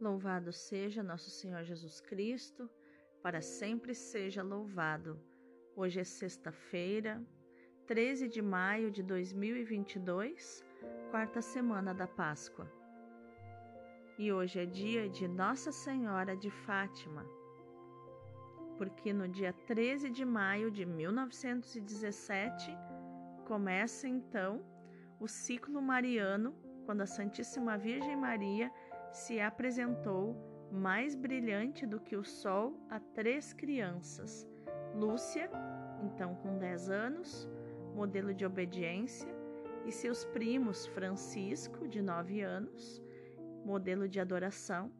Louvado seja nosso Senhor Jesus Cristo, para sempre seja louvado. Hoje é sexta-feira, 13 de maio de 2022, quarta semana da Páscoa. E hoje é dia de Nossa Senhora de Fátima, porque no dia 13 de maio de 1917 começa então o ciclo mariano, quando a Santíssima Virgem Maria se apresentou mais brilhante do que o sol a três crianças: Lúcia, então com 10 anos, modelo de obediência, e seus primos Francisco, de 9 anos, modelo de adoração,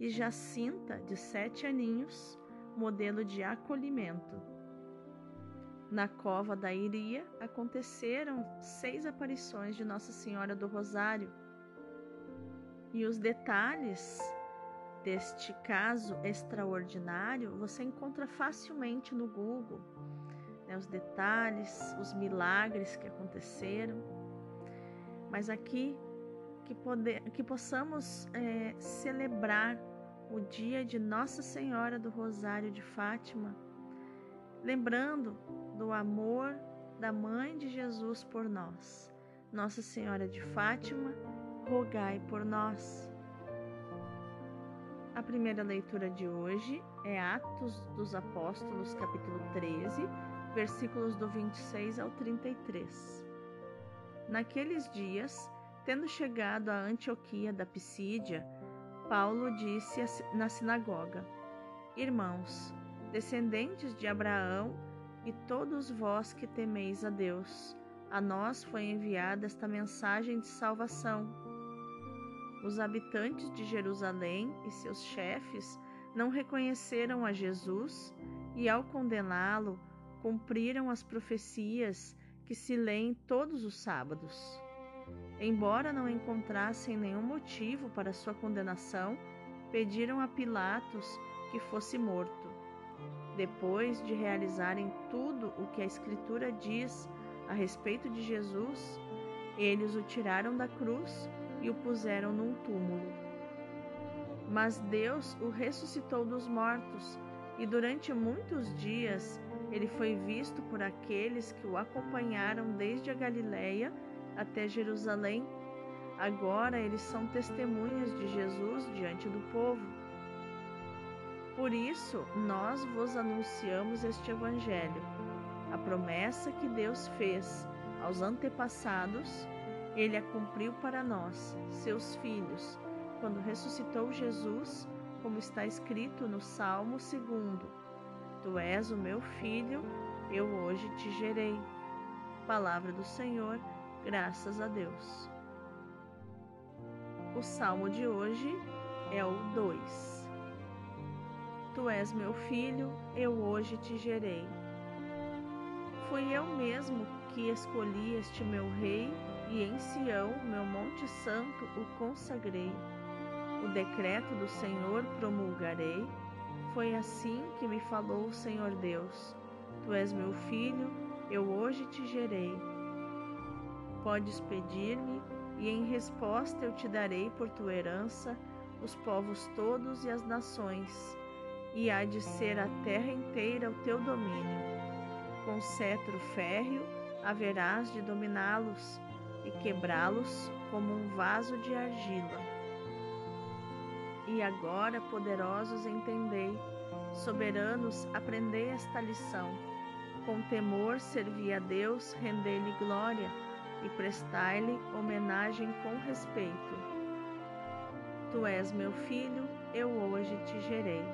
e Jacinta, de 7 aninhos, modelo de acolhimento. Na cova da Iria aconteceram seis aparições de Nossa Senhora do Rosário e os detalhes deste caso extraordinário você encontra facilmente no Google. Né, os detalhes, os milagres que aconteceram. Mas aqui que, poder, que possamos é, celebrar o dia de Nossa Senhora do Rosário de Fátima, lembrando do amor da Mãe de Jesus por nós. Nossa Senhora de Fátima, rogai por nós. A primeira leitura de hoje é Atos dos Apóstolos, capítulo 13, versículos do 26 ao 33. Naqueles dias, tendo chegado a Antioquia da Pisídia, Paulo disse na sinagoga: Irmãos, descendentes de Abraão e todos vós que temeis a Deus, a nós foi enviada esta mensagem de salvação os habitantes de Jerusalém e seus chefes não reconheceram a Jesus e, ao condená-lo, cumpriram as profecias que se leem todos os sábados. Embora não encontrassem nenhum motivo para sua condenação, pediram a Pilatos que fosse morto. Depois de realizarem tudo o que a Escritura diz a respeito de Jesus, eles o tiraram da cruz e o puseram num túmulo. Mas Deus o ressuscitou dos mortos, e durante muitos dias ele foi visto por aqueles que o acompanharam desde a Galiléia até Jerusalém. Agora eles são testemunhas de Jesus diante do povo. Por isso, nós vos anunciamos este Evangelho, a promessa que Deus fez aos antepassados ele a cumpriu para nós, seus filhos, quando ressuscitou Jesus, como está escrito no Salmo 2: Tu és o meu filho, eu hoje te gerei. Palavra do Senhor, graças a Deus. O salmo de hoje é o 2. Tu és meu filho, eu hoje te gerei. Fui eu mesmo que escolhi este meu rei e em Sião, meu monte santo, o consagrei. O decreto do Senhor promulgarei. Foi assim que me falou o Senhor Deus: Tu és meu filho, eu hoje te gerei. Podes pedir-me, e em resposta eu te darei por tua herança os povos todos e as nações, e há de ser a terra inteira o teu domínio. Com cetro férreo haverás de dominá-los e quebrá-los como um vaso de argila. E agora, poderosos, entendei, soberanos, aprendei esta lição. Com temor servi a Deus, rendei-lhe glória e prestai-lhe homenagem com respeito. Tu és meu filho, eu hoje te gerei.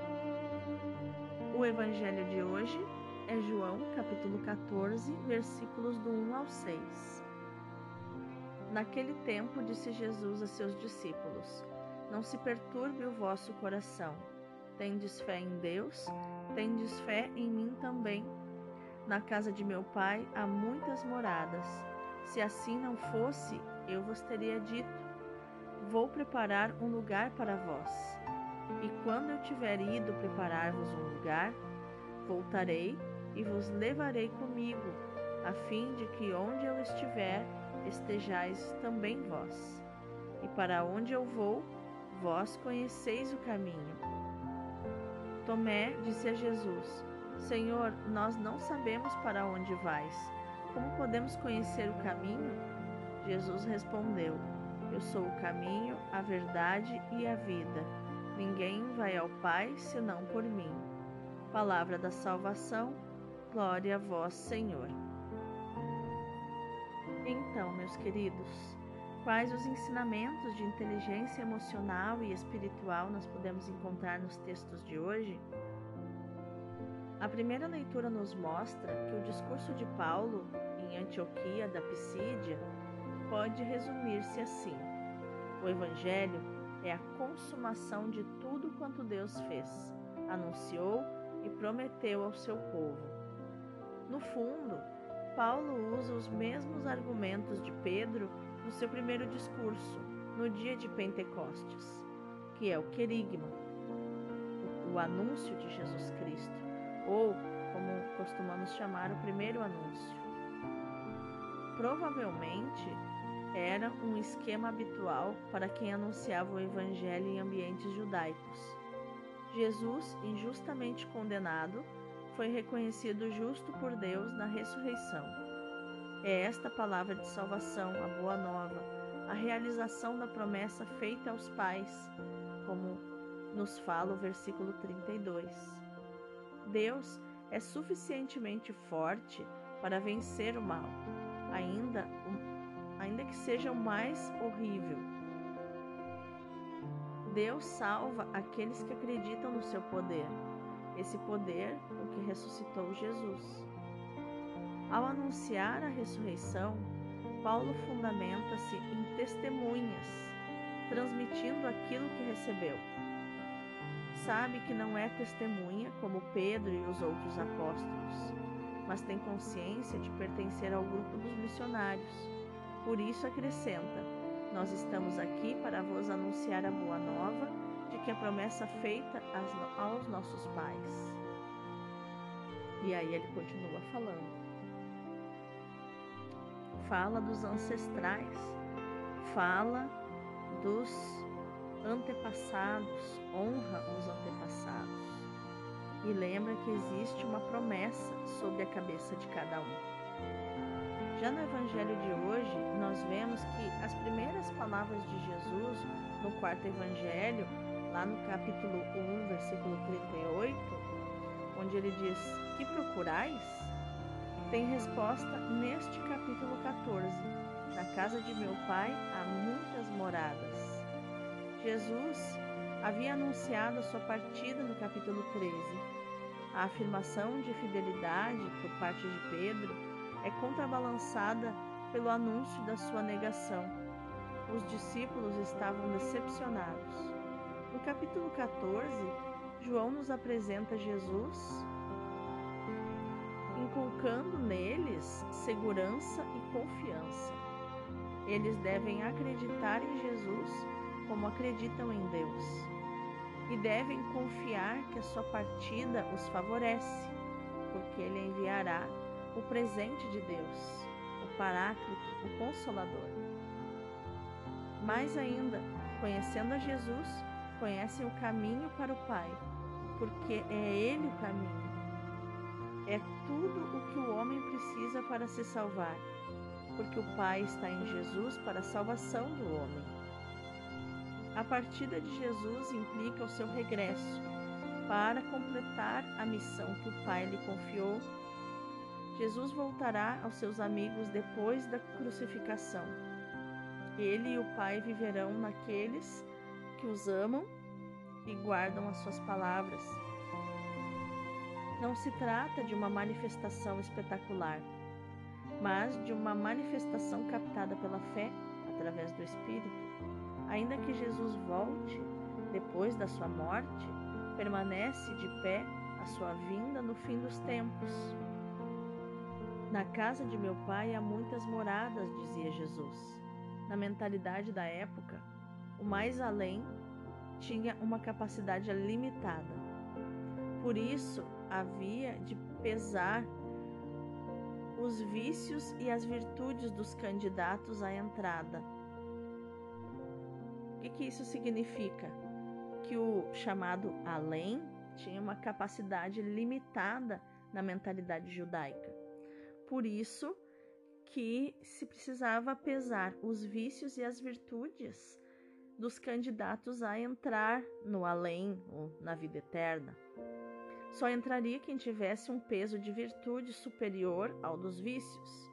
O evangelho de hoje é João, capítulo 14, versículos do 1 ao 6. Naquele tempo disse Jesus a seus discípulos: Não se perturbe o vosso coração. Tendes fé em Deus, tendes fé em mim também. Na casa de meu pai há muitas moradas. Se assim não fosse, eu vos teria dito: Vou preparar um lugar para vós. E quando eu tiver ido preparar-vos um lugar, voltarei e vos levarei comigo, a fim de que onde eu estiver, estejais também vós. E para onde eu vou, Vós conheceis o caminho. Tomé disse a Jesus: Senhor, nós não sabemos para onde vais. Como podemos conhecer o caminho? Jesus respondeu: Eu sou o caminho, a verdade e a vida. Ninguém vai ao Pai senão por mim. Palavra da salvação, glória a vós, Senhor. Então, meus queridos, quais os ensinamentos de inteligência emocional e espiritual nós podemos encontrar nos textos de hoje? A primeira leitura nos mostra que o discurso de Paulo em Antioquia da Pisídia pode resumir-se assim: O Evangelho é a consumação de tudo quanto Deus fez, anunciou e prometeu ao seu povo. No fundo, Paulo usa os mesmos argumentos de Pedro no seu primeiro discurso, no dia de Pentecostes, que é o querigma, o anúncio de Jesus Cristo ou, como costumamos chamar, o primeiro anúncio. Provavelmente era um esquema habitual para quem anunciava o Evangelho em ambientes judaicos. Jesus, injustamente condenado, foi reconhecido justo por Deus na ressurreição. É esta palavra de salvação, a boa nova, a realização da promessa feita aos pais, como nos fala o versículo 32. Deus é suficientemente forte para vencer o mal, ainda, ainda que seja o mais horrível. Deus salva aqueles que acreditam no seu poder, esse poder o que ressuscitou Jesus. Ao anunciar a ressurreição, Paulo fundamenta-se em testemunhas, transmitindo aquilo que recebeu sabe que não é testemunha como Pedro e os outros apóstolos, mas tem consciência de pertencer ao grupo dos missionários. Por isso acrescenta: Nós estamos aqui para vos anunciar a boa nova que a promessa feita aos nossos pais. E aí ele continua falando. Fala dos ancestrais, fala dos antepassados, honra os antepassados. E lembra que existe uma promessa sobre a cabeça de cada um. Já no Evangelho de hoje, nós vemos que as primeiras palavras de Jesus no quarto Evangelho, lá no capítulo 1, versículo 38, onde ele diz: Que procurais? Tem resposta neste capítulo 14. Na casa de meu pai há muitas moradas. Jesus havia anunciado a sua partida no capítulo 13. A afirmação de fidelidade por parte de Pedro é contrabalançada pelo anúncio da sua negação. Os discípulos estavam decepcionados. No capítulo 14, João nos apresenta Jesus inculcando neles segurança e confiança. Eles devem acreditar em Jesus como acreditam em Deus e devem confiar que a sua partida os favorece, porque Ele enviará o presente de Deus, o Paráclito, o Consolador. Mais ainda, conhecendo a Jesus, conhecem o caminho para o Pai, porque é Ele o caminho. É tudo o que o homem precisa para se salvar, porque o Pai está em Jesus para a salvação do homem. A partida de Jesus implica o seu regresso para completar a missão que o Pai lhe confiou. Jesus voltará aos seus amigos depois da crucificação. Ele e o Pai viverão naqueles que os amam e guardam as suas palavras. Não se trata de uma manifestação espetacular, mas de uma manifestação captada pela fé através do Espírito. Ainda que Jesus volte depois da sua morte, permanece de pé a sua vinda no fim dos tempos. Na casa de meu pai há muitas moradas, dizia Jesus. Na mentalidade da época, o mais além tinha uma capacidade limitada. Por isso, havia de pesar os vícios e as virtudes dos candidatos à entrada O que, que isso significa? Que o chamado além tinha uma capacidade limitada na mentalidade judaica. Por isso que se precisava pesar os vícios e as virtudes dos candidatos a entrar no além ou na vida eterna. Só entraria quem tivesse um peso de virtude superior ao dos vícios.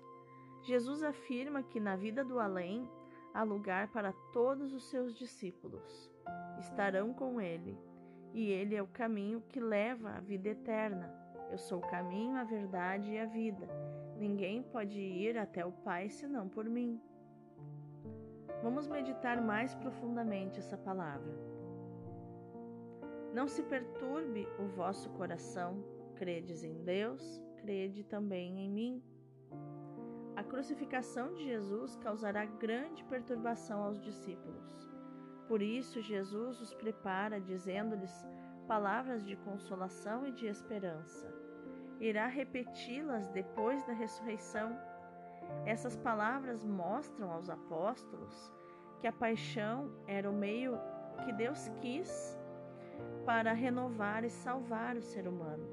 Jesus afirma que na vida do além há lugar para todos os seus discípulos. Estarão com ele, e ele é o caminho que leva à vida eterna. Eu sou o caminho, a verdade e a vida. Ninguém pode ir até o Pai senão por mim. Vamos meditar mais profundamente essa palavra. Não se perturbe o vosso coração, credes em Deus, crede também em mim. A crucificação de Jesus causará grande perturbação aos discípulos. Por isso, Jesus os prepara, dizendo-lhes palavras de consolação e de esperança. Irá repeti-las depois da ressurreição essas palavras mostram aos apóstolos que a paixão era o meio que Deus quis para renovar e salvar o ser humano.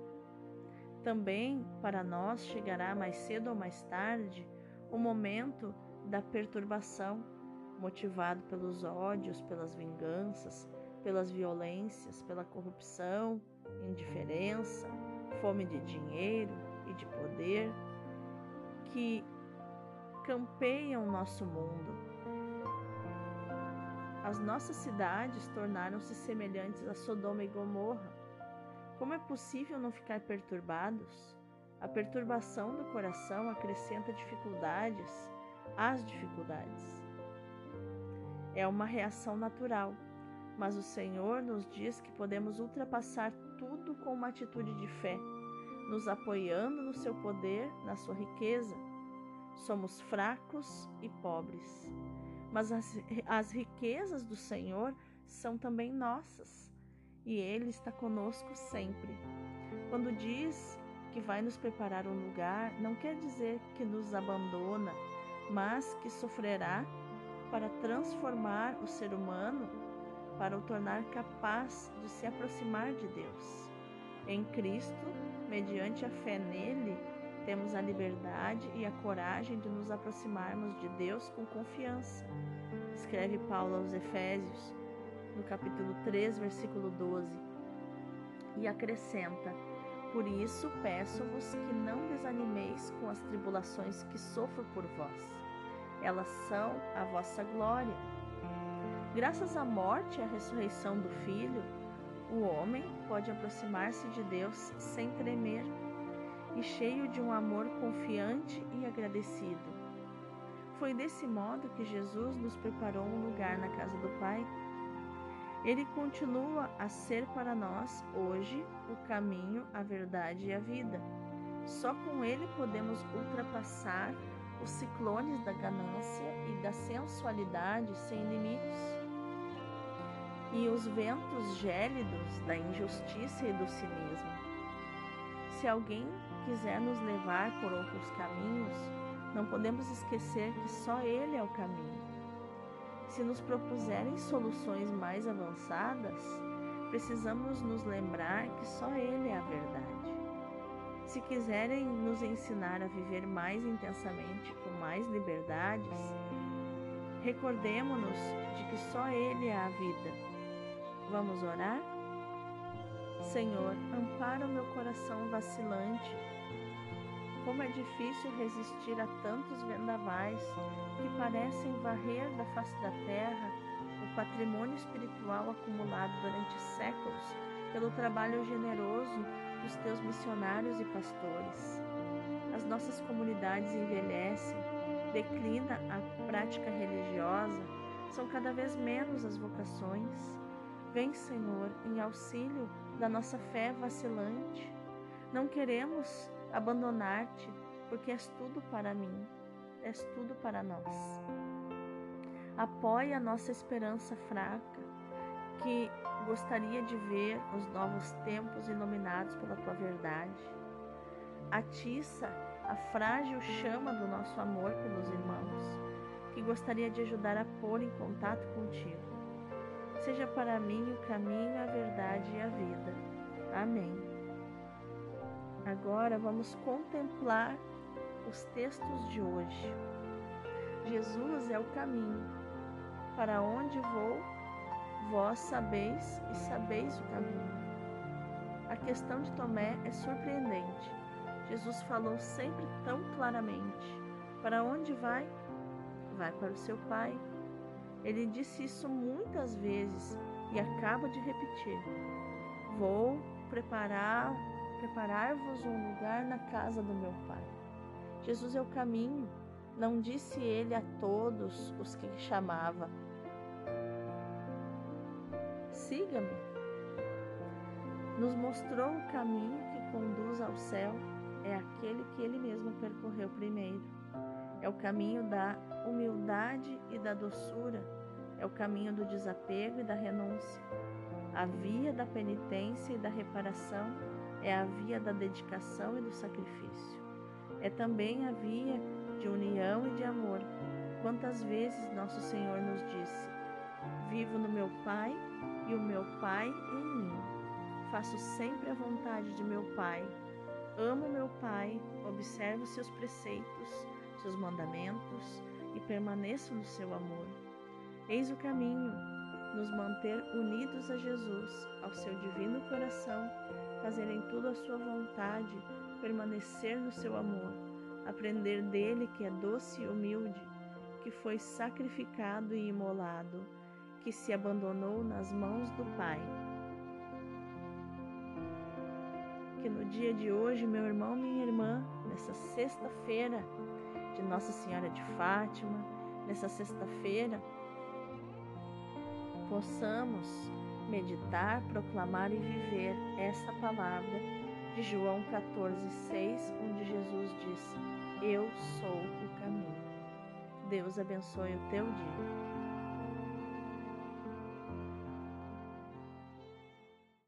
Também para nós chegará mais cedo ou mais tarde o momento da perturbação, motivado pelos ódios, pelas vinganças, pelas violências, pela corrupção, indiferença, fome de dinheiro e de poder, que campeiam nosso mundo. As nossas cidades tornaram-se semelhantes a Sodoma e Gomorra. Como é possível não ficar perturbados? A perturbação do coração acrescenta dificuldades às dificuldades. É uma reação natural, mas o Senhor nos diz que podemos ultrapassar tudo com uma atitude de fé, nos apoiando no seu poder, na sua riqueza Somos fracos e pobres, mas as, as riquezas do Senhor são também nossas e Ele está conosco sempre. Quando diz que vai nos preparar um lugar, não quer dizer que nos abandona, mas que sofrerá para transformar o ser humano, para o tornar capaz de se aproximar de Deus. Em Cristo, mediante a fé nele, temos a liberdade e a coragem de nos aproximarmos de Deus com confiança. Escreve Paulo aos Efésios, no capítulo 3, versículo 12, e acrescenta: Por isso peço-vos que não desanimeis com as tribulações que sofro por vós. Elas são a vossa glória. Graças à morte e à ressurreição do Filho, o homem pode aproximar-se de Deus sem tremer e cheio de um amor confiante e agradecido. Foi desse modo que Jesus nos preparou um lugar na casa do Pai. Ele continua a ser para nós hoje o caminho, a verdade e a vida. Só com ele podemos ultrapassar os ciclones da ganância e da sensualidade sem limites e os ventos gélidos da injustiça e do cinismo. Se alguém quiser nos levar por outros caminhos, não podemos esquecer que só Ele é o caminho. Se nos propuserem soluções mais avançadas, precisamos nos lembrar que só Ele é a verdade. Se quiserem nos ensinar a viver mais intensamente, com mais liberdades, recordemos-nos de que só Ele é a vida. Vamos orar? Senhor, ampara o meu coração vacilante como é difícil resistir a tantos vendavais que parecem varrer da face da terra o patrimônio espiritual acumulado durante séculos pelo trabalho generoso dos teus missionários e pastores. As nossas comunidades envelhecem, declina a prática religiosa, são cada vez menos as vocações. Vem, Senhor, em auxílio da nossa fé vacilante. Não queremos abandonar-te, porque és tudo para mim, és tudo para nós. Apoia a nossa esperança fraca, que gostaria de ver os novos tempos iluminados pela tua verdade. Atiça a frágil chama do nosso amor pelos irmãos, que gostaria de ajudar a pôr em contato contigo. Seja para mim o caminho, a verdade e a vida. Amém. Agora vamos contemplar os textos de hoje. Jesus é o caminho. Para onde vou, vós sabeis e sabeis o caminho. A questão de Tomé é surpreendente. Jesus falou sempre tão claramente: Para onde vai? Vai para o seu Pai. Ele disse isso muitas vezes e acaba de repetir: Vou preparar preparar-vos um lugar na casa do meu Pai. Jesus é o caminho, não disse ele a todos os que chamava: Siga-me. Nos mostrou o caminho que conduz ao céu, é aquele que ele mesmo percorreu primeiro. É o caminho da humildade e da doçura, é o caminho do desapego e da renúncia. A via da penitência e da reparação é a via da dedicação e do sacrifício é também a via de união e de amor. Quantas vezes nosso Senhor nos disse: Vivo no meu Pai e o meu Pai em mim. Faço sempre a vontade de meu Pai. Amo meu Pai, observo seus preceitos, seus mandamentos e permaneço no seu amor. Eis o caminho, nos manter unidos a Jesus, ao seu divino coração, fazerem tudo a sua vontade permanecer no seu amor, aprender dele que é doce e humilde, que foi sacrificado e imolado, que se abandonou nas mãos do Pai. Que no dia de hoje, meu irmão, minha irmã, nessa sexta-feira de Nossa Senhora de Fátima, nessa sexta-feira, possamos meditar, proclamar e viver essa palavra de João 14,6, onde Jesus disse: Eu sou o caminho. Deus abençoe o teu dia.